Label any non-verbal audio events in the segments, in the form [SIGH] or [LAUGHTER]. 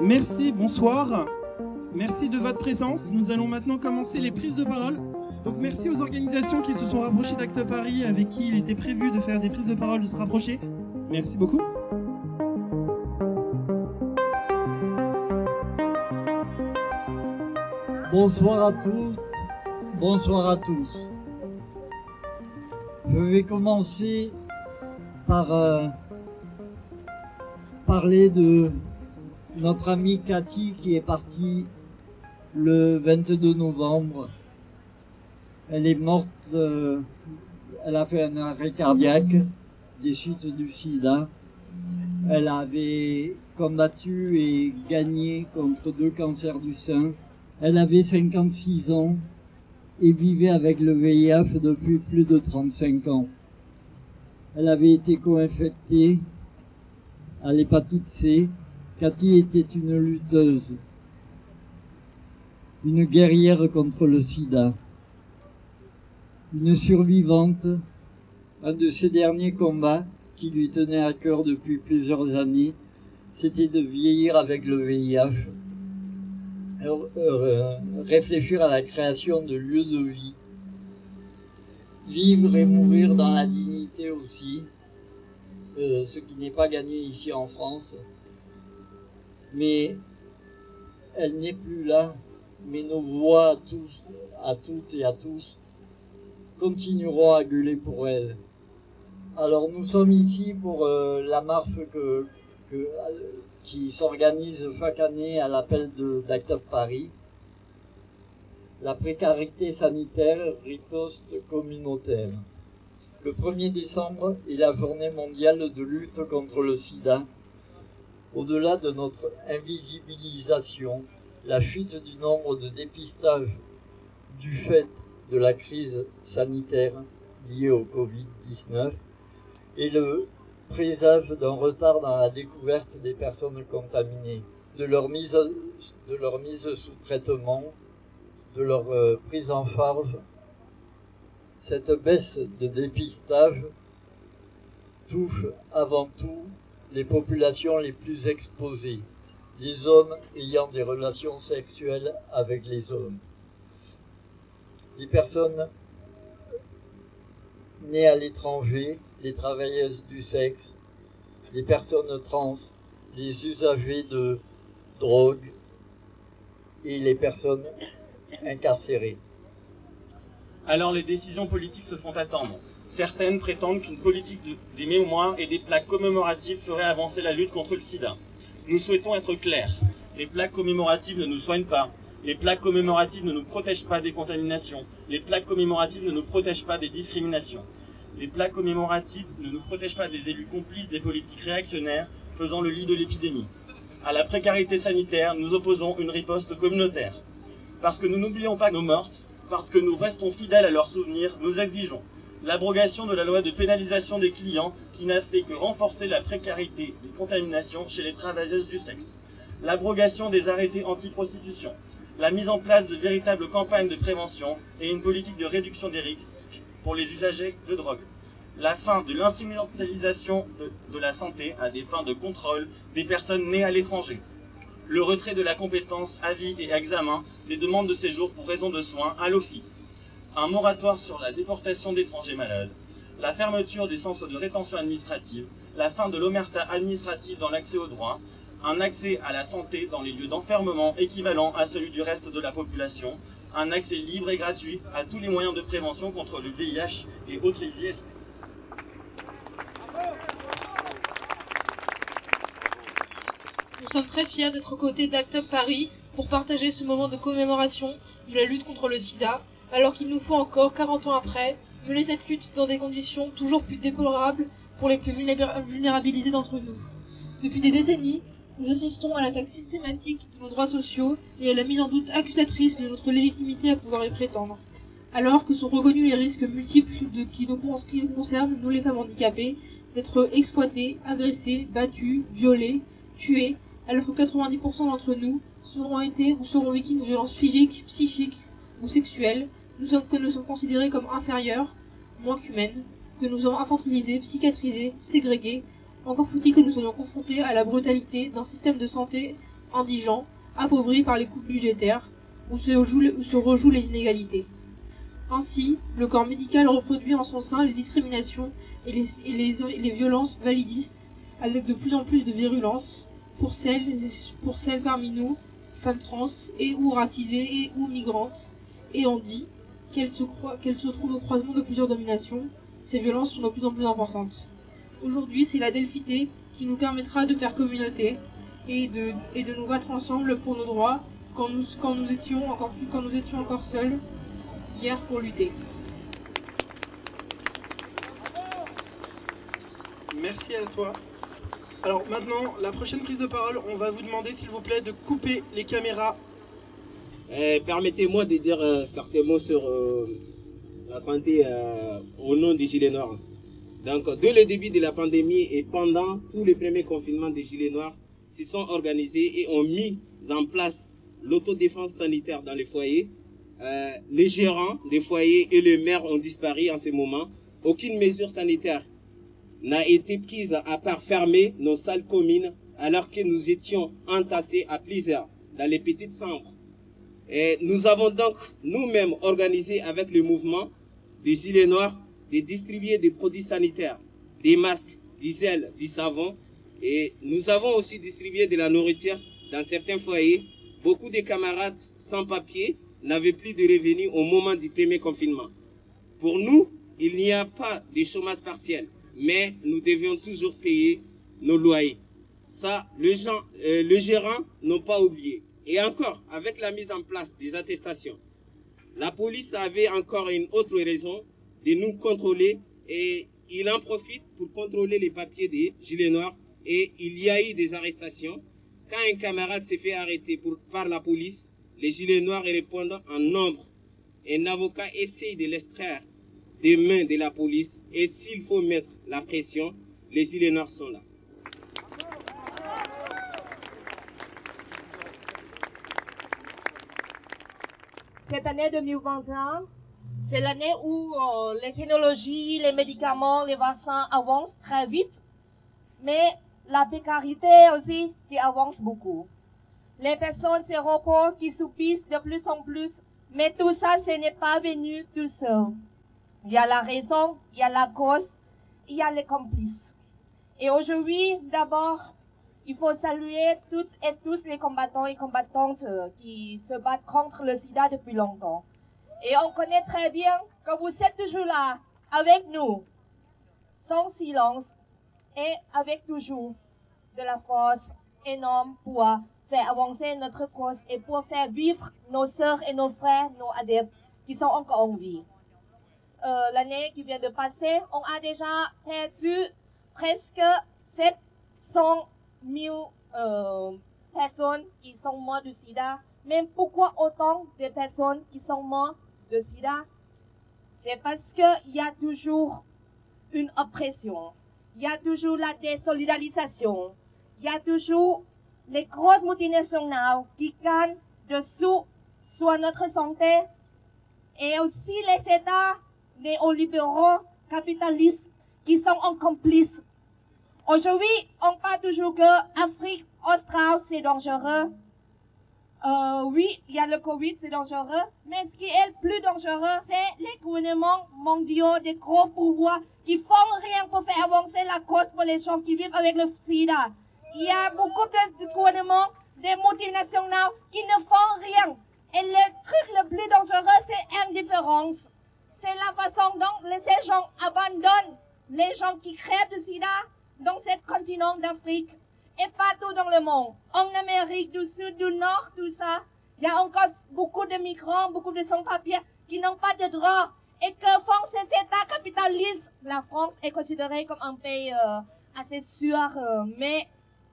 Merci, bonsoir. Merci de votre présence. Nous allons maintenant commencer les prises de parole. Donc merci aux organisations qui se sont rapprochées d'Acte Paris, avec qui il était prévu de faire des prises de parole, de se rapprocher. Merci beaucoup. Bonsoir à toutes, bonsoir à tous. Je vais commencer par euh, parler de notre amie Cathy qui est partie le 22 novembre. Elle est morte, euh, elle a fait un arrêt cardiaque des suites du sida. Elle avait combattu et gagné contre deux cancers du sein. Elle avait 56 ans et vivait avec le VIH depuis plus de 35 ans. Elle avait été co-infectée à l'hépatite C. Cathy était une lutteuse, une guerrière contre le sida, une survivante, un de ses derniers combats qui lui tenait à cœur depuis plusieurs années, c'était de vieillir avec le VIH réfléchir à la création de lieux de vie, vivre et mourir dans la dignité aussi, euh, ce qui n'est pas gagné ici en France. Mais elle n'est plus là, mais nos voix à, tous, à toutes et à tous continueront à gueuler pour elle. Alors nous sommes ici pour euh, la marche que qui s'organise chaque année à l'appel d'Actop Paris. La précarité sanitaire, riposte communautaire. Le 1er décembre est la journée mondiale de lutte contre le sida. Au-delà de notre invisibilisation, la chute du nombre de dépistages du fait de la crise sanitaire liée au Covid-19 et le présage d'un retard dans la découverte des personnes contaminées, de leur mise, de leur mise sous traitement, de leur euh, prise en charge. Cette baisse de dépistage touche avant tout les populations les plus exposées, les hommes ayant des relations sexuelles avec les hommes. Les personnes nées à l'étranger les travailleuses du sexe, les personnes trans, les usagers de drogue et les personnes incarcérées. Alors les décisions politiques se font attendre. Certaines prétendent qu'une politique des mémoires et des plaques commémoratives ferait avancer la lutte contre le sida. Nous souhaitons être clairs. Les plaques commémoratives ne nous soignent pas. Les plaques commémoratives ne nous protègent pas des contaminations. Les plaques commémoratives ne nous protègent pas des discriminations les plaques commémoratives ne nous protègent pas des élus complices des politiques réactionnaires faisant le lit de l'épidémie. À la précarité sanitaire, nous opposons une riposte communautaire. Parce que nous n'oublions pas nos mortes, parce que nous restons fidèles à leurs souvenirs, nous exigeons l'abrogation de la loi de pénalisation des clients qui n'a fait que renforcer la précarité des contaminations chez les travailleuses du sexe, l'abrogation des arrêtés anti-prostitution, la mise en place de véritables campagnes de prévention et une politique de réduction des risques pour les usagers de drogue. La fin de l'instrumentalisation de, la santé à des fins de contrôle des personnes nées à l'étranger. Le retrait de la compétence avis et examen des demandes de séjour pour raison de soins à l'OFI. Un moratoire sur la déportation d'étrangers malades. La fermeture des centres de rétention administrative. La fin de l'omerta administrative dans l'accès aux droits. Un accès à la santé dans les lieux d'enfermement équivalent à celui du reste de la population un accès libre et gratuit à tous les moyens de prévention contre le VIH et autres IST. Nous sommes très fiers d'être aux côtés d'Act Up Paris pour partager ce moment de commémoration de la lutte contre le sida, alors qu'il nous faut encore, 40 ans après, mener cette lutte dans des conditions toujours plus déplorables pour les plus vulnérabilisés d'entre nous. Depuis des décennies, nous assistons à l'attaque systématique de nos droits sociaux et à la mise en doute accusatrice de notre légitimité à pouvoir y prétendre. Alors que sont reconnus les risques multiples de qui nous, qui nous concernent, nous les femmes handicapées, d'être exploitées, agressées, battues, violées, tuées, alors que 90% d'entre nous seront été ou seront victimes de violences physiques, psychiques ou sexuelles, nous sommes que nous sommes considérés comme inférieurs, moins qu'humaine, que nous avons infantilisée, psychiatrisée, ségrégée. Encore faut-il que nous soyons confrontés à la brutalité d'un système de santé indigent, appauvri par les coupes budgétaires, où se, rejouent les inégalités. Ainsi, le corps médical reproduit en son sein les discriminations et les, violences validistes, avec de plus en plus de virulence, pour celles, parmi nous, femmes trans et ou racisées et ou migrantes, et on dit qu'elles se trouvent au croisement de plusieurs dominations, ces violences sont de plus en plus importantes. Aujourd'hui, c'est la delphité qui nous permettra de faire communauté et de, et de nous battre ensemble pour nos droits quand nous, quand nous étions encore quand nous étions encore seuls hier pour lutter. Merci à toi. Alors maintenant, la prochaine prise de parole, on va vous demander s'il vous plaît de couper les caméras. Eh, Permettez-moi de dire euh, certains mots sur euh, la santé euh, au nom des Gilets Noirs. Donc, dès le début de la pandémie et pendant tous les premiers confinements des Gilets Noirs, se sont organisés et ont mis en place l'autodéfense sanitaire dans les foyers. Euh, les gérants des foyers et les maires ont disparu en ce moment. Aucune mesure sanitaire n'a été prise à part fermer nos salles communes alors que nous étions entassés à plusieurs dans les petites chambres. Et nous avons donc nous-mêmes organisé avec le mouvement des Gilets Noirs de distribuer des produits sanitaires, des masques, du sel, du savon. Et nous avons aussi distribué de la nourriture dans certains foyers. Beaucoup de camarades sans papier n'avaient plus de revenus au moment du premier confinement. Pour nous, il n'y a pas de chômage partiel, mais nous devions toujours payer nos loyers. Ça, le, euh, gérant n'ont pas oublié. Et encore, avec la mise en place des attestations, la police avait encore une autre raison de nous contrôler et il en profite pour contrôler les papiers des gilets noirs et il y a eu des arrestations. Quand un camarade s'est fait arrêter pour, par la police, les gilets noirs répondent en nombre. Un avocat essaye de l'extraire des mains de la police et s'il faut mettre la pression, les gilets noirs sont là. Cette année 2021, c'est l'année où euh, les technologies, les médicaments, les vaccins avancent très vite, mais la précarité aussi qui avance beaucoup. Les personnes seront pauvres qui subissent de plus en plus, mais tout ça, ce n'est pas venu tout seul. Il y a la raison, il y a la cause, il y a les complices. Et aujourd'hui, d'abord, il faut saluer toutes et tous les combattants et combattantes euh, qui se battent contre le sida depuis longtemps. Et on connaît très bien que vous êtes toujours là, avec nous, sans silence et avec toujours de la force énorme pour faire avancer notre cause et pour faire vivre nos sœurs et nos frères, nos adeptes qui sont encore en vie. Euh, L'année qui vient de passer, on a déjà perdu presque 700 000 euh, personnes qui sont mortes du sida. Mais pourquoi autant de personnes qui sont mortes de sida C'est parce qu'il y a toujours une oppression. Il y a toujours la désolidarisation. Il y a toujours les grosses multinationales qui gagnent dessous sur notre santé et aussi les États néolibéraux capitalistes qui sont en complice. Aujourd'hui, on parle toujours que Afrique australe, c'est dangereux. Euh, oui, il y a le Covid, c'est dangereux. Mais ce qui est le plus dangereux, c'est les gouvernements mondiaux, des gros pouvoirs qui font rien pour faire avancer la cause pour les gens qui vivent avec le sida. Il y a beaucoup de gouvernements, des multinationales qui ne font rien. Et le truc le plus dangereux, c'est l'indifférence. C'est la façon dont ces gens abandonnent les gens qui crèvent de sida dans ce continent d'Afrique et partout dans le monde. En Amérique du Sud, du Nord, tout ça, il y a encore beaucoup de migrants, beaucoup de sans-papiers qui n'ont pas de droits. Et que font ces États capitalistes La France est considérée comme un pays euh, assez sûr, euh, mais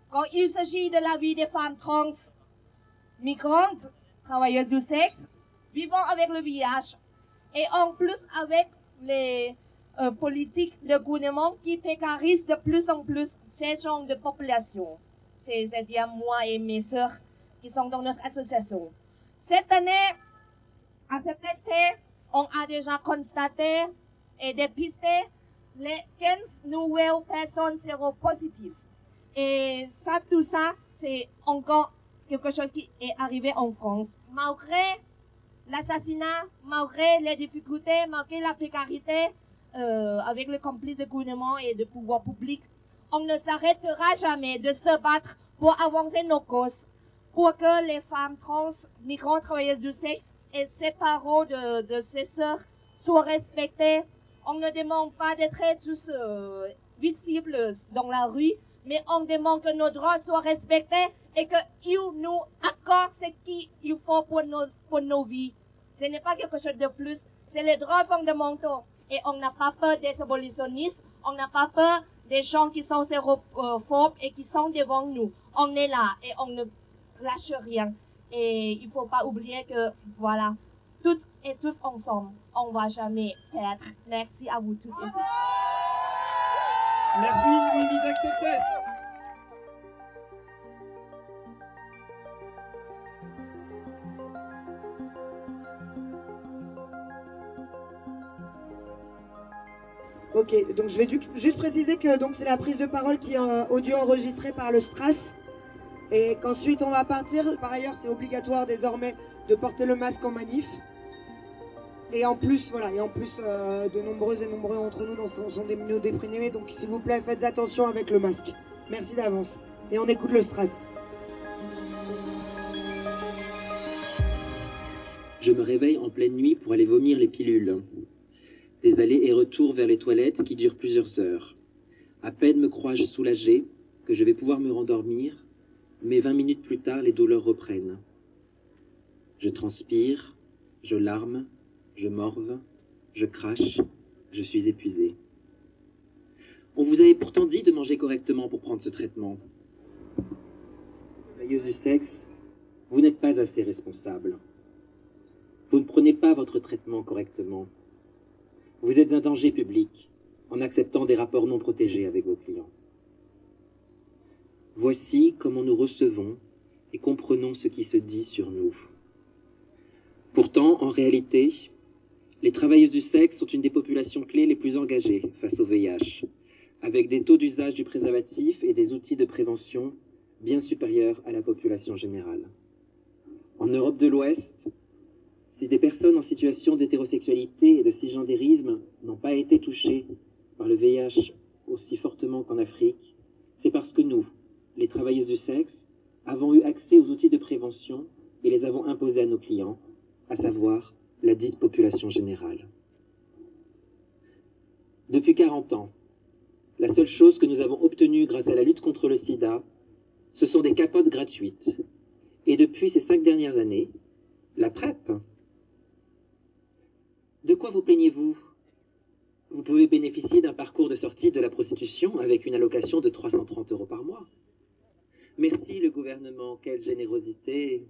quand il s'agit de la vie des femmes trans, migrantes, travailleuses du sexe, vivant avec le VIH, et en plus avec les euh, politiques de gouvernement qui précarisent de plus en plus ces gens de population, c'est-à-dire moi et mes sœurs qui sont dans notre association. Cette année, à ce test, on a déjà constaté et dépister les 15 nouvelles personnes séropositives. Et ça, tout ça, c'est encore quelque chose qui est arrivé en France. Malgré l'assassinat, malgré les difficultés, malgré la précarité, euh, avec le complice du gouvernement et du pouvoir public, on ne s'arrêtera jamais de se battre pour avancer nos causes, pour que les femmes trans, migrantes, travailleuses du sexe et ses parents de, de ses sœurs soient respectés. On ne demande pas d'être tous euh, visibles dans la rue, mais on demande que nos droits soient respectés et qu'ils nous accordent ce qu'il faut pour nos, pour nos vies. Ce n'est pas quelque chose de plus, c'est les droits fondamentaux. Et on n'a pas peur des abolitionnistes, on n'a pas peur des gens qui sont xérophobes et qui sont devant nous. On est là et on ne lâche rien. Et il faut pas oublier que, voilà, toutes et tous ensemble, on va jamais perdre. Merci à vous toutes et tous. Merci, Lily Ok, donc je vais juste préciser que c'est la prise de parole qui est euh, audio enregistrée par le Stras et qu'ensuite on va partir. Par ailleurs, c'est obligatoire désormais de porter le masque en manif. Et en plus, voilà, et en plus, euh, de nombreuses et nombreux d'entre nous sont, sont des déprimés, donc s'il vous plaît, faites attention avec le masque. Merci d'avance. Et on écoute le Stras. Je me réveille en pleine nuit pour aller vomir les pilules. Des allers et retours vers les toilettes qui durent plusieurs heures. À peine me crois-je soulagé que je vais pouvoir me rendormir, mais vingt minutes plus tard, les douleurs reprennent. Je transpire, je larme, je morve, je crache, je suis épuisé. On vous avait pourtant dit de manger correctement pour prendre ce traitement. Veilleuse du sexe, vous n'êtes pas assez responsable. Vous ne prenez pas votre traitement correctement. Vous êtes un danger public en acceptant des rapports non protégés avec vos clients. Voici comment nous recevons et comprenons ce qui se dit sur nous. Pourtant, en réalité, les travailleuses du sexe sont une des populations clés les plus engagées face au VIH, avec des taux d'usage du préservatif et des outils de prévention bien supérieurs à la population générale. En Europe de l'Ouest, si des personnes en situation d'hétérosexualité et de cisgendérisme n'ont pas été touchées par le VIH aussi fortement qu'en Afrique, c'est parce que nous, les travailleuses du sexe, avons eu accès aux outils de prévention et les avons imposés à nos clients, à savoir la dite population générale. Depuis 40 ans, la seule chose que nous avons obtenue grâce à la lutte contre le sida, ce sont des capotes gratuites. Et depuis ces cinq dernières années, la PrEP, de quoi vous plaignez-vous? Vous pouvez bénéficier d'un parcours de sortie de la prostitution avec une allocation de 330 euros par mois. Merci le gouvernement, quelle générosité.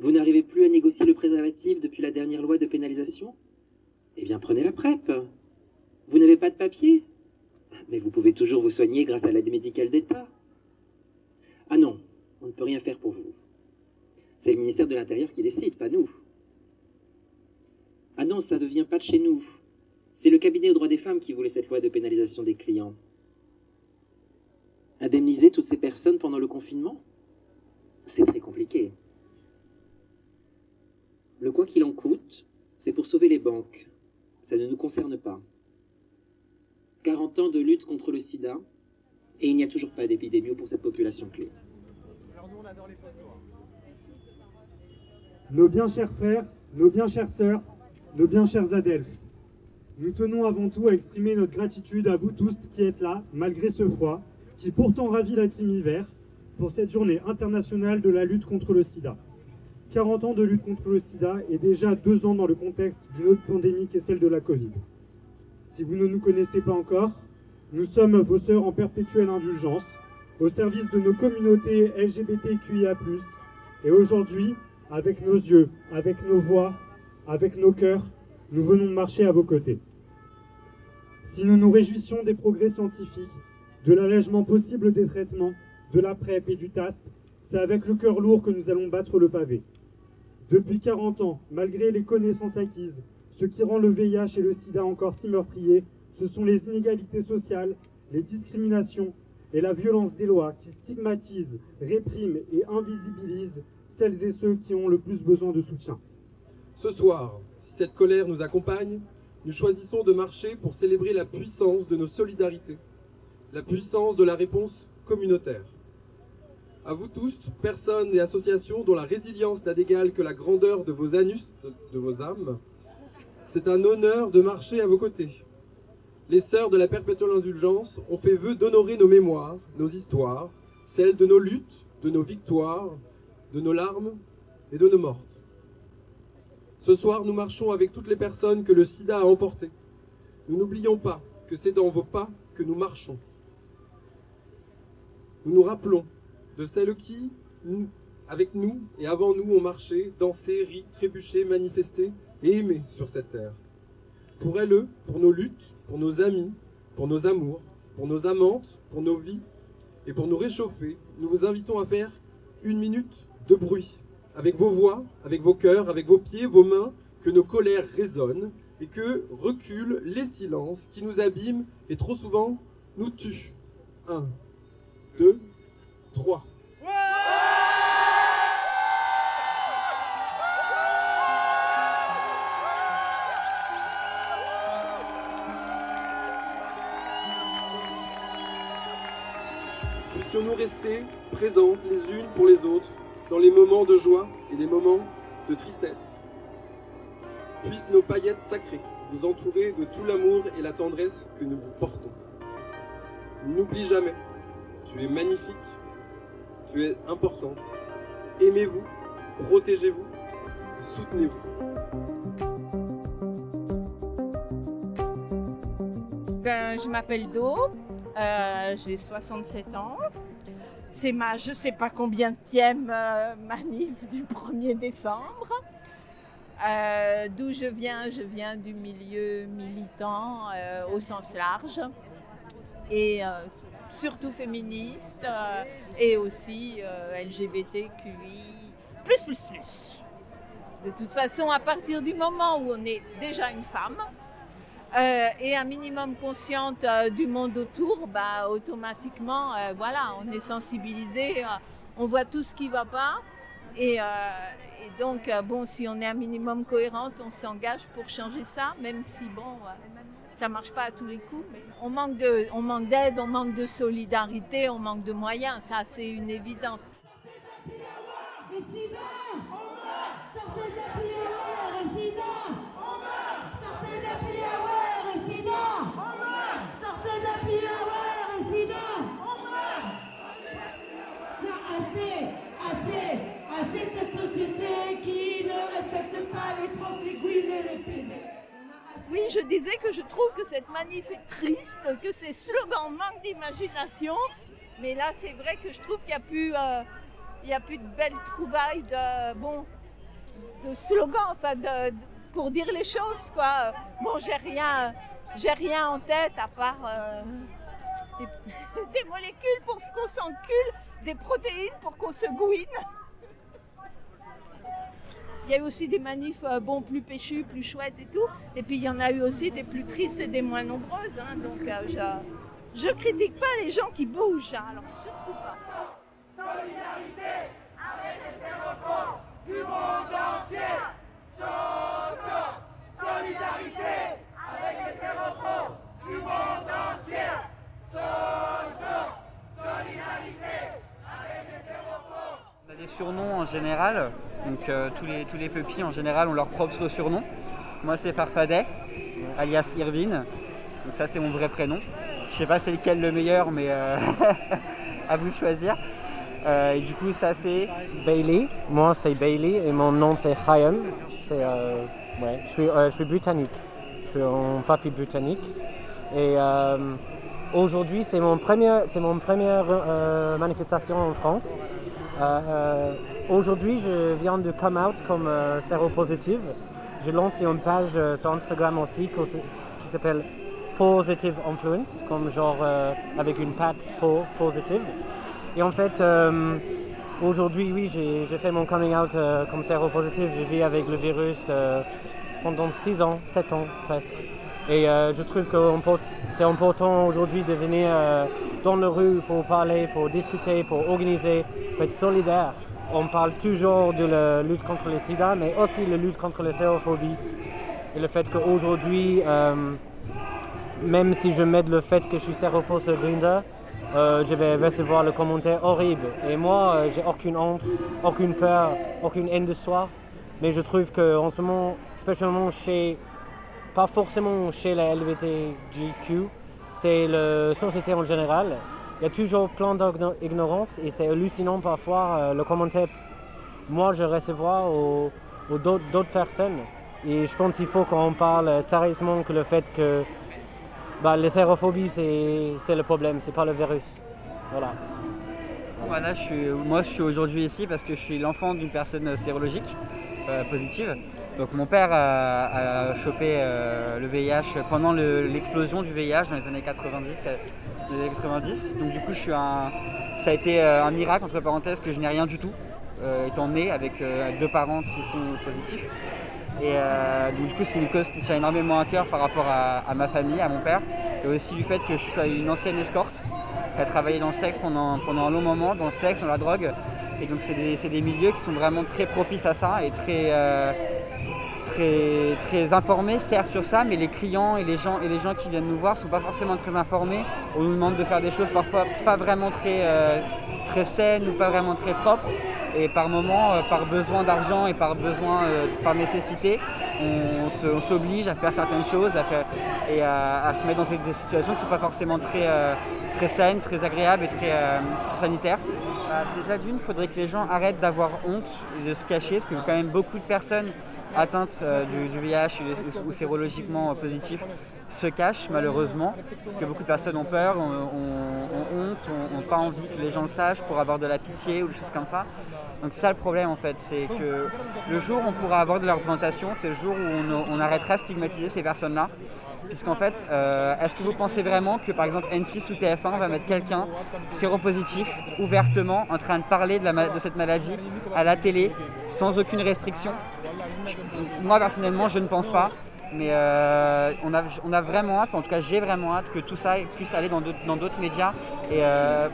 Vous n'arrivez plus à négocier le préservatif depuis la dernière loi de pénalisation? Eh bien prenez la PrEP. Vous n'avez pas de papier? Mais vous pouvez toujours vous soigner grâce à l'aide médicale d'État. Ah non, on ne peut rien faire pour vous. C'est le ministère de l'Intérieur qui décide, pas nous. Ah non, ça ne vient pas de chez nous. C'est le cabinet aux droits des femmes qui voulait cette loi de pénalisation des clients. Indemniser toutes ces personnes pendant le confinement? C'est très compliqué. Le quoi qu'il en coûte, c'est pour sauver les banques. Ça ne nous concerne pas. 40 ans de lutte contre le sida, et il n'y a toujours pas d'épidémie pour cette population clé. Nos bien chers frères, nos bien chères sœurs, nos bien chers adelphes, nous tenons avant tout à exprimer notre gratitude à vous tous qui êtes là, malgré ce froid, qui pourtant ravit la team hiver, pour cette journée internationale de la lutte contre le sida. 40 ans de lutte contre le sida et déjà deux ans dans le contexte d'une autre pandémie qui est celle de la Covid. Si vous ne nous connaissez pas encore, nous sommes vos sœurs en perpétuelle indulgence, au service de nos communautés LGBTQIA+, et aujourd'hui, avec nos yeux, avec nos voix, avec nos cœurs, nous venons de marcher à vos côtés. Si nous nous réjouissons des progrès scientifiques, de l'allègement possible des traitements, de la PrEP et du TASP, c'est avec le cœur lourd que nous allons battre le pavé. Depuis 40 ans, malgré les connaissances acquises, Ce qui rend le VIH et le sida encore si meurtriers, ce sont les inégalités sociales, les discriminations et la violence des lois qui stigmatisent, répriment et invisibilisent celles et ceux qui ont le plus besoin de soutien. Ce soir, si cette colère nous accompagne, nous choisissons de marcher pour célébrer la puissance de nos solidarités, la puissance de la réponse communautaire. À vous tous, personnes et associations dont la résilience n'a d'égal que la grandeur de vos anus, de vos âmes, c'est un honneur de marcher à vos côtés. Les sœurs de la perpétuelle indulgence ont fait vœu d'honorer nos mémoires, nos histoires, celles de nos luttes, de nos victoires, de nos larmes et de nos mortes. Ce soir, nous marchons avec toutes les personnes que le sida a emportées. Nous n'oublions pas que c'est dans vos pas que nous marchons. Nous nous rappelons de celles qui, avec nous et avant nous, ont marché, dansé, ri, trébuché, manifesté et aimé sur cette terre. Pour elles, pour nos luttes, pour nos amis, pour nos amours, pour nos amantes, pour nos vies et pour nous réchauffer, nous vous invitons à faire une minute de bruit avec vos voix, avec vos cœurs, avec vos pieds, vos mains, que nos colères résonnent et que reculent les silences qui nous abîment et trop souvent nous tuent. Un, deux, trois. Puissions-nous rester présentes les unes pour les autres dans les moments de joie et les moments de tristesse. Puissent nos paillettes sacrées vous entourer de tout l'amour et la tendresse que nous vous portons. N'oublie jamais, tu es magnifique, tu es importante. Aimez-vous, protégez-vous, soutenez-vous. Ben, je m'appelle Do, euh, j'ai 67 ans. C'est ma je sais pas combien de euh, manif du 1er décembre. Euh, d'où je viens, je viens du milieu militant au sens large et surtout féministe et aussi LGBTQI. Plus, plus, plus. De toute façon, à partir du moment où on est déjà une femme, euh, et un minimum consciente euh, du monde autour, bah, automatiquement, euh, voilà, on est sensibilisé, on voit tout ce qui ne va pas. Et, donc, bon, si on est un minimum cohérente, on s'engage pour changer ça, même si, bon, ça ne marche pas à tous les coups. Mais on manque d'aide, on manque de solidarité, on manque de moyens, ça c'est une évidence. Qui ne respecte pas les et les. Oui, je disais que je trouve que cette manif est triste, que ces slogans manquent d'imagination. Mais là, c'est vrai que je trouve qu'il n'y a plus, euh, il y a plus de belles trouvailles de, bon, de slogans, enfin, de, pour dire les choses, quoi. Bon, j'ai rien, rien en tête à part euh, [LAUGHS] des, des, molécules pour qu'on s'encule, des protéines pour qu'on se gouine. Il y a eu aussi des manifs euh, bon, plus péchus, plus chouettes et tout. Et puis il y en a eu aussi des plus tristes et des moins nombreuses. Hein. Donc euh, je ne critique pas les gens qui bougent. Hein. Alors surtout pas. Solidarité avec les séropos du monde entier. Solidarité avec les séropos du monde entier. Solidarité avec les séropos. On a des surnoms en général, donc euh, tous, les, tous les pupilles en général ont leur propre surnom. Moi c'est Farfadet, alias Irvine, donc ça c'est mon vrai prénom. Je sais pas c'est lequel le meilleur, mais euh, [LAUGHS] à vous de choisir. Euh, et du coup ça c'est Bailey, moi c'est Bailey et mon nom c'est Chaim. Ouais, je, suis, je suis britannique, je suis un papy britannique. Et aujourd'hui c'est mon premier, c'est mon première manifestation en France. Euh, euh, aujourd'hui, je viens de come out comme euh, séropositive. Je lance une page sur Instagram aussi qui s'appelle Positive Influence, comme genre avec une patte positive. Et en fait, aujourd'hui, oui, j'ai fait mon coming out comme séropositive. Je vis avec le virus pendant 6 ans, 7 ans presque. Et euh, je trouve que c'est important aujourd'hui de venir euh, dans la rue pour parler, pour discuter, pour organiser, pour être solidaire. On parle toujours de la lutte contre le sida, mais aussi la lutte contre la sérophobie. Et le fait qu'aujourd'hui, euh, même si je mets le fait que je suis séropos sur Grindr, je vais recevoir le commentaire horrible. Et moi, j'ai aucune honte, aucune peur, aucune haine de soi. Mais je trouve qu'en ce moment, spécialement chez pas forcément chez la LGBTQ, c'est la société en général. Il y a toujours plein d'ignorance et c'est hallucinant parfois euh, le commentaire moi je recevoir ou, d'autres personnes. Et je pense qu'il faut qu'on parle sérieusement que le fait que bah, la sérophobie c'est le problème, c'est pas le virus. Voilà. Voilà, je suis, moi je suis aujourd'hui ici parce que je suis l'enfant d'une personne sérologique euh, positive. Donc mon père a, chopé euh, le VIH pendant l'explosion du VIH dans les années 90, 90. Donc du coup ça a été euh, un miracle entre parenthèses que je n'ai rien du tout, euh, étant né avec deux parents qui sont positifs. Et donc du coup c'est une cause qui tient énormément à cœur par rapport à, ma famille, à mon père. Et aussi du fait que je suis une ancienne escorte qui a travaillé dans le sexe pendant, pendant un long moment, dans le sexe, dans la drogue. Et donc c'est des, des, milieux qui sont vraiment très propices à ça et très, très, très informés, certes, sur ça, mais les clients et les gens, et les gens qui viennent nous voir ne sont pas forcément très informés. On nous demande de faire des choses parfois pas vraiment très, euh, très saines ou pas vraiment très propres. Et par moment, euh, par besoin d'argent et par besoin, euh, par nécessité, on, s'oblige à faire certaines choses et à, se mettre dans des situations qui ne sont pas forcément très, très saines, très agréables et très, sanitaires. Bah, déjà d'une, il faudrait que les gens arrêtent d'avoir honte et de se cacher, parce que quand même beaucoup de personnes atteintes euh, du, VIH ou sérologiquement positifs se cachent malheureusement, parce que beaucoup de personnes ont peur, ont, honte, n'ont pas envie que les gens le sachent pour avoir de la pitié ou des choses comme ça. Donc ça le problème en fait, c'est que le jour où on pourra avoir de la représentation, c'est le jour où on, arrêtera de stigmatiser ces personnes-là. Puisqu'en fait, euh, est-ce que vous pensez vraiment que par exemple N6 ou TF1 va mettre quelqu'un séropositif ouvertement en train de parler de, cette maladie à la télé sans aucune restriction? Moi personnellement, je ne pense pas. Mais euh, on, a, vraiment hâte, en tout cas j'ai vraiment hâte que tout ça puisse aller dans d'autres médias et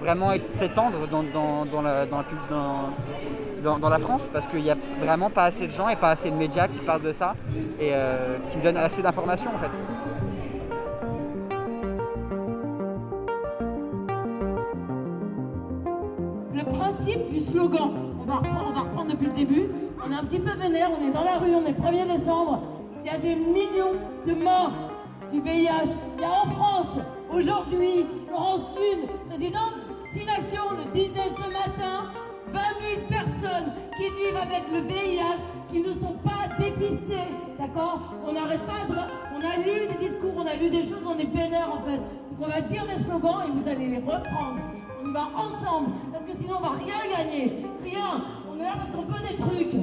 vraiment s'étendre dans, dans, la, dans, la, France parce qu'il n'y a vraiment pas assez de gens et pas assez de médias qui parlent de ça et euh, qui donnent assez d'informations en fait. Slogan, on va on va reprendre depuis le début, on est un petit peu vénère, on est dans la rue, on est 1er décembre. Il y a des millions de morts du VIH. Il y a en France, aujourd'hui, Florence Thune, présidente d'Inaction, le disait ce matin, 20 000 personnes qui vivent avec le VIH, qui ne sont pas dépistées. D'accord? On n'arrête pas de... On a lu des discours, on a lu des choses, on est vénère en fait. Donc on va dire des slogans et vous allez les reprendre. On va ensemble, parce que sinon on va rien gagner. Rien. On est là parce qu'on veut des trucs.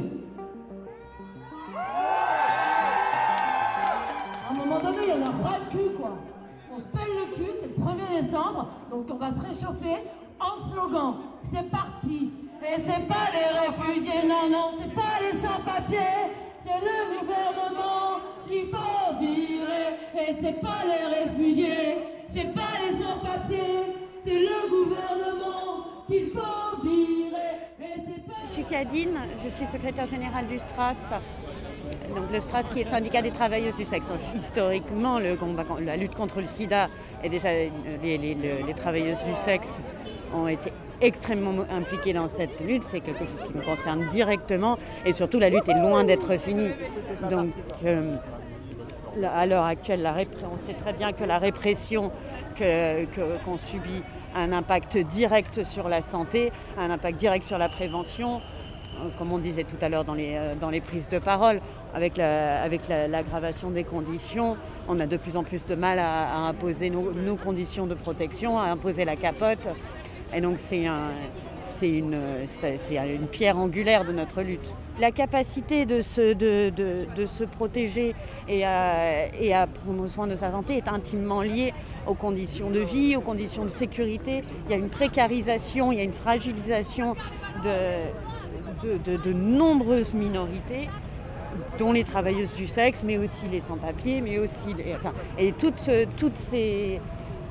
À un moment donné, il y en a ras le cul, quoi. On se pèle le cul, c'est le 1er décembre, donc on va se réchauffer en slogan. C'est parti. Et c'est pas les réfugiés, non, non, c'est pas les sans-papiers, c'est le gouvernement qu'il faut virer. Et c'est pas les réfugiés, c'est pas les sans-papiers, c'est le gouvernement faut virer. Je suis Cadine, je suis secrétaire générale du STRAS. Donc le STRAS qui est le syndicat des travailleuses du sexe. Historiquement, la lutte contre le sida et déjà les, travailleuses du sexe ont été extrêmement impliquées dans cette lutte. C'est quelque chose qui me concerne directement et surtout la lutte est loin d'être finie. Donc euh, à l'heure actuelle, on sait très bien que la répression qu'on subit un impact direct sur la santé, un impact direct sur la prévention, euh, comme on disait tout à l'heure dans les, euh, dans les prises de parole, avec l'aggravation la, avec des conditions, on a de plus en plus de mal à, imposer nos, nos, conditions de protection, à imposer la capote. Et donc c'est un, c'est une, une, pierre angulaire de notre lutte. La capacité de se, de, de, se protéger et à, et à, prendre soin de sa santé est intimement liée aux conditions de vie, aux conditions de sécurité. Il y a une précarisation, il y a une fragilisation de, de nombreuses minorités dont les travailleuses du sexe, mais aussi les sans-papiers, mais aussi les, enfin, et toutes, toutes ces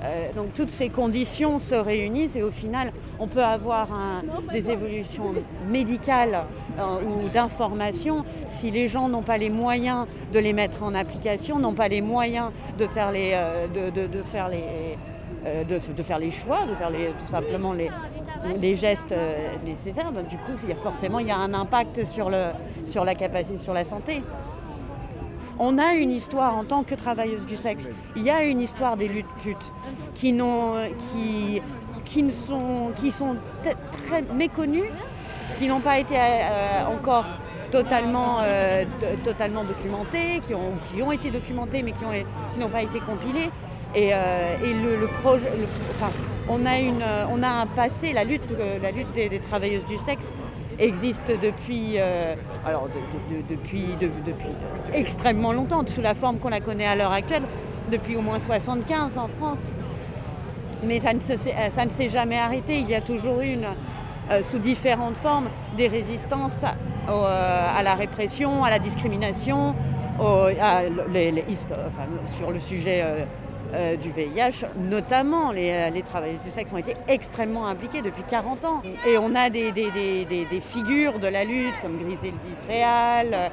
euh, donc toutes ces conditions se réunissent et au final, on peut avoir des évolutions médicales euh, ou d'information si les gens n'ont pas les moyens de les mettre en application, n'ont pas les moyens de faire les, euh, choix, de faire tout simplement les, gestes nécessaires. Donc, du coup, il y a forcément, il y a un impact sur la capacité, sur la santé. On a une histoire en tant que travailleuse du sexe. Il y a une histoire des luttes putes qui, qui, sont, qui sont très méconnues, qui n'ont pas été euh, encore totalement, euh, documentées, qui ont, été documentées mais qui n'ont pas été compilées. Et, euh, le, projet, enfin, on, a une, on a un passé, la lutte, des travailleuses du sexe existe depuis, euh, alors de, de, depuis, depuis extrêmement longtemps, sous la forme qu'on la connaît à l'heure actuelle, depuis au moins 75 en France. Mais ça ne, se, ça ne s'est jamais arrêté. Il y a toujours une, euh, sous différentes formes, des résistances à, euh, la répression, à la discrimination, sur le sujet euh, euh, du VIH, notamment les, les travailleurs du sexe ont été extrêmement impliqués depuis 40 ans. Et on a des, des, des, des figures de la lutte comme Griselda d'Israël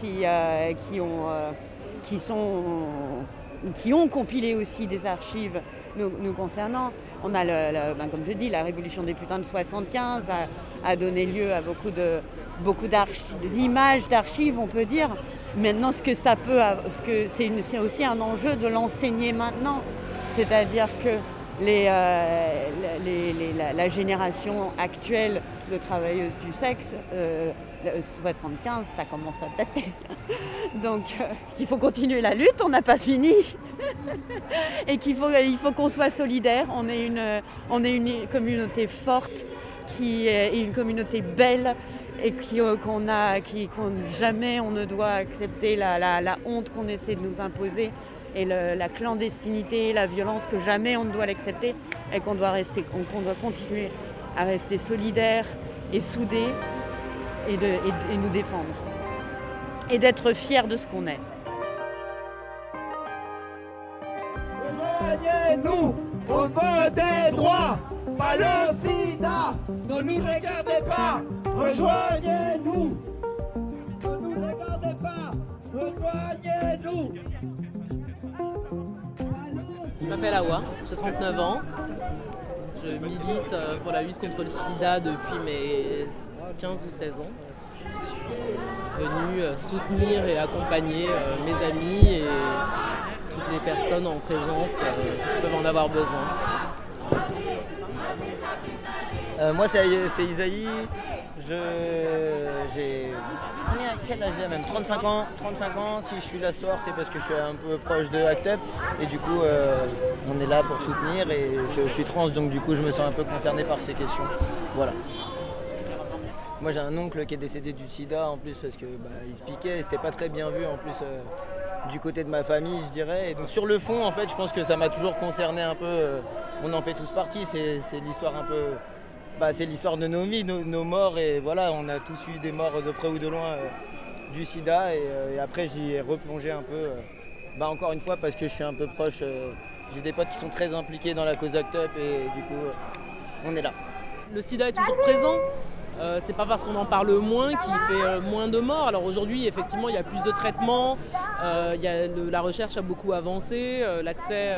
qui, euh, qui, ont, euh, qui, sont, qui ont compilé aussi des archives nous, concernant. On a, ben, comme je dis, la révolution des putains de 75 a, donné lieu à beaucoup beaucoup d'images, d'archives, on peut dire. Maintenant, ce que ça peut, ce que c'est aussi un enjeu de l'enseigner maintenant, c'est-à-dire que euh, la, génération actuelle de travailleuses du sexe, euh, 75, ça commence à dater. [LAUGHS] Donc, euh, qu'il faut continuer la lutte, on n'a pas fini. [LAUGHS] Et qu'il faut, faut qu'on soit solidaire. On est une communauté forte qui est une communauté belle et qu'on a, qui, jamais on ne doit accepter la, honte qu'on essaie de nous imposer et la clandestinité, la violence que jamais on ne doit l'accepter et qu'on doit doit continuer à rester solidaires et soudés et, et, nous défendre et d'être fiers de ce qu'on est. Rejoignez-nous au vote des droits, pas le sida, ne nous regardez pas, rejoignez-nous, ne nous regardez pas, rejoignez-nous. Je m'appelle Awa, j'ai 39 ans. Je milite euh, pour la lutte contre le sida depuis mes 15 ou 16 ans. Je suis venue euh, soutenir et accompagner euh, mes amis et toutes les personnes en présence qui peuvent en avoir besoin. Euh, moi, c'est Isaïe. J'ai. Quel âge j'ai même? 35 ans. 35 ans. Si je suis là ce soir, c'est parce que je suis un peu proche de Act Up. Et du coup, euh, on est là pour soutenir. Et je suis trans, donc du coup, je me sens un peu concerné par ces questions. Voilà. Moi, j'ai un oncle qui est décédé du sida en plus parce que bah, il se piquait. C'était pas très bien vu en plus. Euh, du côté de ma famille, je dirais. Et donc sur le fond, en fait, je pense que ça m'a toujours concerné un peu. On en fait tous partie. C'est l'histoire un peu. Bah, c'est l'histoire de nos vies, nos, morts. Et voilà, on a tous eu des morts de près ou de loin euh, du sida. Et, euh, et après, j'y ai replongé un peu. Euh, bah, encore une fois, parce que je suis un peu proche. J'ai des potes qui sont très impliqués dans la cause Act Up. Et du coup, on est là. Le sida est toujours présent. Euh, c'est pas parce qu'on en parle moins qu'il fait moins de morts. Alors aujourd'hui, effectivement, il y a plus de traitements, la recherche a beaucoup avancé, l'accès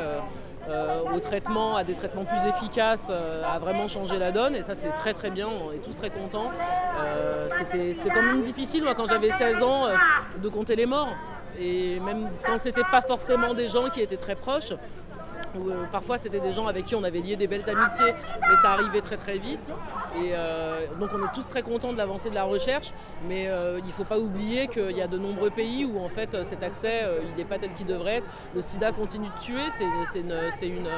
au traitement, à des traitements plus efficaces, a vraiment changé la donne. Et ça, c'est très très bien, on est tous très contents. C'était quand même difficile, moi, quand j'avais 16 ans, de compter les morts. Et même quand c'était pas forcément des gens qui étaient très proches, euh, parfois c'était des gens avec qui on avait lié des belles amitiés, mais ça arrivait très très vite. Euh, donc on est tous très contents de l'avancée de la recherche, mais euh, il ne faut pas oublier qu'il y a de nombreux pays où en fait cet accès il n'est pas tel qu'il devrait être. Le sida continue de tuer, c'est une,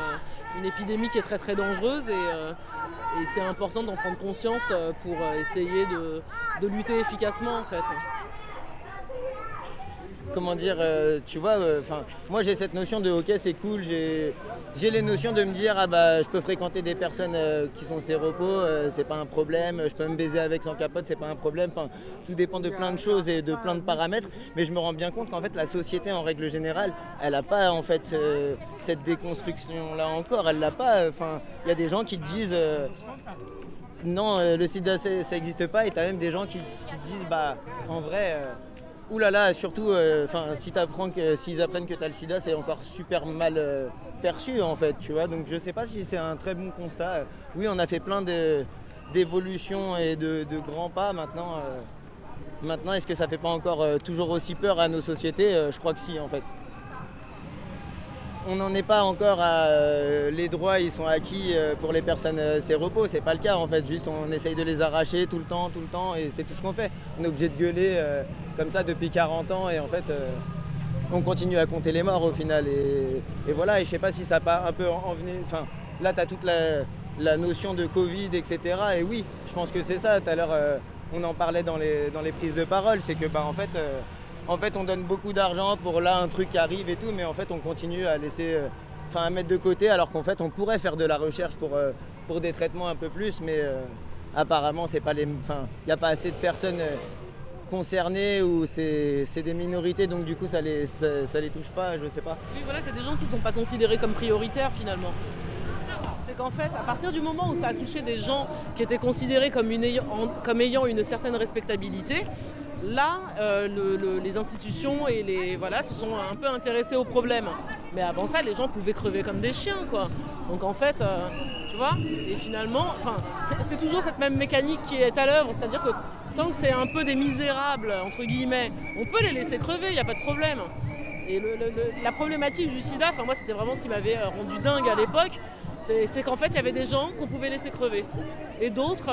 épidémie qui est très très dangereuse et, c'est important d'en prendre conscience pour essayer de, lutter efficacement. Comment dire, euh, tu vois, euh, moi j'ai cette notion de ok c'est cool, j'ai les notions de me dire ah bah je peux fréquenter des personnes euh, qui sont séropos, c'est pas un problème, je peux me baiser avec sans capote, c'est pas un problème, enfin tout dépend de plein de choses et de plein de paramètres, mais je me rends bien compte qu'en fait la société en règle générale, elle a pas en fait cette déconstruction là encore, elle l'a pas, enfin il y a des gens qui te disent non, le sida ça n'existe pas et tu as même des gens qui, qui, te disent bah en vrai Ouh là là, surtout, euh, si s'ils apprennent que tu as le sida, c'est encore super mal euh, perçu en fait, tu vois. Donc je sais pas si c'est un très bon constat. Oui, on a fait plein d'évolutions et de, grands pas. Maintenant, euh, maintenant est-ce que ça fait pas encore toujours aussi peur à nos sociétés? Je crois que si en fait on n'en est pas encore à euh, les droits ils sont acquis euh, pour les personnes euh, c'est repos, c'est pas le cas en fait, juste on essaye de les arracher tout le temps, tout le temps et c'est tout ce qu'on fait. On est obligé de gueuler comme ça depuis 40 ans et en fait on continue à compter les morts au final. Et, voilà et je sais pas si ça pas un peu en, enfin là tu as toute la, notion de Covid etc et oui je pense que c'est ça, tout à l'heure on en parlait dans les, dans les prises de parole, c'est que bah en fait en fait, on donne beaucoup d'argent pour là un truc qui arrive et tout, mais en fait, on continue à laisser, euh, enfin, à mettre de côté, alors qu'en fait, on pourrait faire de la recherche pour, euh, des traitements un peu plus, mais euh, apparemment, c'est pas les, enfin, il n'y a pas assez de personnes concernées ou c'est des minorités, donc du coup, ça les, ça, les touche pas, je sais pas. Oui, voilà, c'est des gens qui ne sont pas considérés comme prioritaires finalement c'est qu'en fait, à partir du moment où ça a touché des gens qui étaient considérés comme ayant une certaine respectabilité, Là, euh, les institutions et les voilà se sont un peu intéressés au problème. Mais avant ça, les gens pouvaient crever comme des chiens, quoi. Donc en fait, euh, tu vois, et finalement, c'est toujours cette même mécanique qui est à l'œuvre, c'est-à-dire que tant que c'est un peu des misérables entre guillemets, on peut les laisser crever, il n'y a pas de problème. Et la problématique du sida, enfin moi c'était vraiment ce qui m'avait euh, rendu dingue à l'époque, c'est qu'en fait il y avait des gens qu'on pouvait laisser crever et d'autres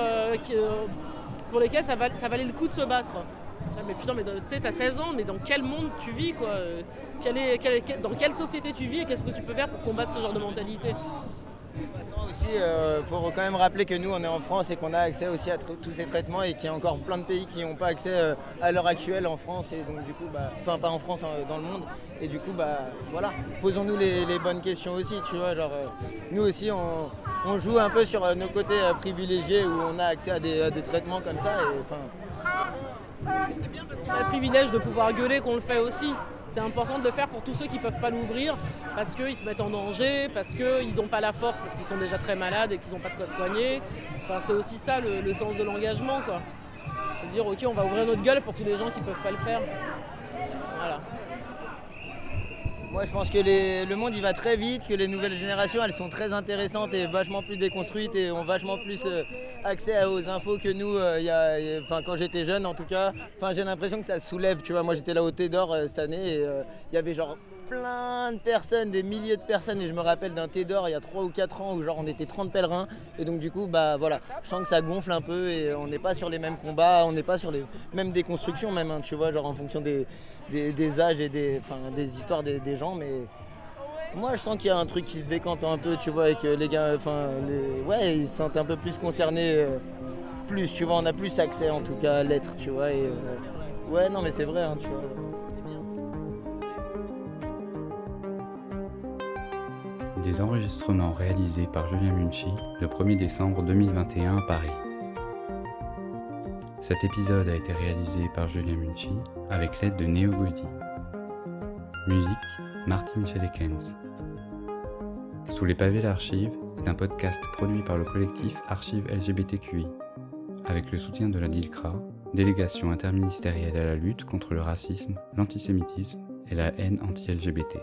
pour lesquels ça valait le coup de se battre. Ah, mais putain, mais tu sais, t'as 16 ans, mais dans quel monde tu vis, quoi? Dans quelle société tu vis et qu'est-ce que tu peux faire pour combattre ce genre de mentalité? Aussi, il euh, faut quand même rappeler que nous, on est en France et qu'on a accès aussi à tous ces traitements et qu'il y a encore plein de pays qui n'ont pas accès euh, à l'heure actuelle en France et donc du coup, bah, enfin pas en France, hein, dans le monde. Et du coup, bah voilà, posons-nous les, bonnes questions aussi, tu vois. Genre, euh, nous aussi, on, joue un peu sur nos côtés privilégiés où on a accès à des, traitements comme ça. C'est bien parce qu'on a le privilège de pouvoir gueuler qu'on le fait aussi. C'est important de le faire pour tous ceux qui ne peuvent pas l'ouvrir parce qu'ils se mettent en danger, parce qu'ils n'ont pas la force, parce qu'ils sont déjà très malades et qu'ils n'ont pas de quoi se soigner. Enfin, c'est aussi ça le, sens de l'engagement. C'est dire, ok, on va ouvrir notre gueule pour tous les gens qui ne peuvent pas le faire. Voilà. Moi, je pense que le monde il va très vite, que les nouvelles générations elles sont très intéressantes et vachement plus déconstruites et ont vachement plus euh, accès aux infos que nous. Euh, quand j'étais jeune, en tout cas, enfin, j'ai l'impression que ça soulève. Tu vois, moi j'étais là au Thé d'Or euh, cette année et il y avait genre plein de personnes, des milliers de personnes. Et je me rappelle d'un thé d'or il y a 3 ou 4 ans où genre on était 30 pèlerins. Et donc du coup, bah voilà, je sens que ça gonfle un peu et on n'est pas sur les mêmes combats, on n'est pas sur les mêmes déconstructions même, hein, tu vois, genre en fonction des, des, âges et des, des histoires des, gens, mais moi je sens qu'il y a un truc qui se décante un peu, tu vois, et que les gars, enfin, ouais, ils se sentent un peu plus concernés, euh, plus, tu vois, on a plus accès en tout cas à l'être, tu vois, et euh, ouais, non, mais c'est vrai, hein, tu vois. Des enregistrements réalisés par Julien Munchi le 1er décembre 2021 à Paris. Cet épisode a été réalisé par Julien Munchi avec l'aide de Neo Goody. Musique Martin Chedekens. Sous les pavés d'archives est un podcast produit par le collectif Archives LGBTQI avec le soutien de la DILCRA, délégation interministérielle à la lutte contre le racisme, l'antisémitisme et la haine anti-LGBT.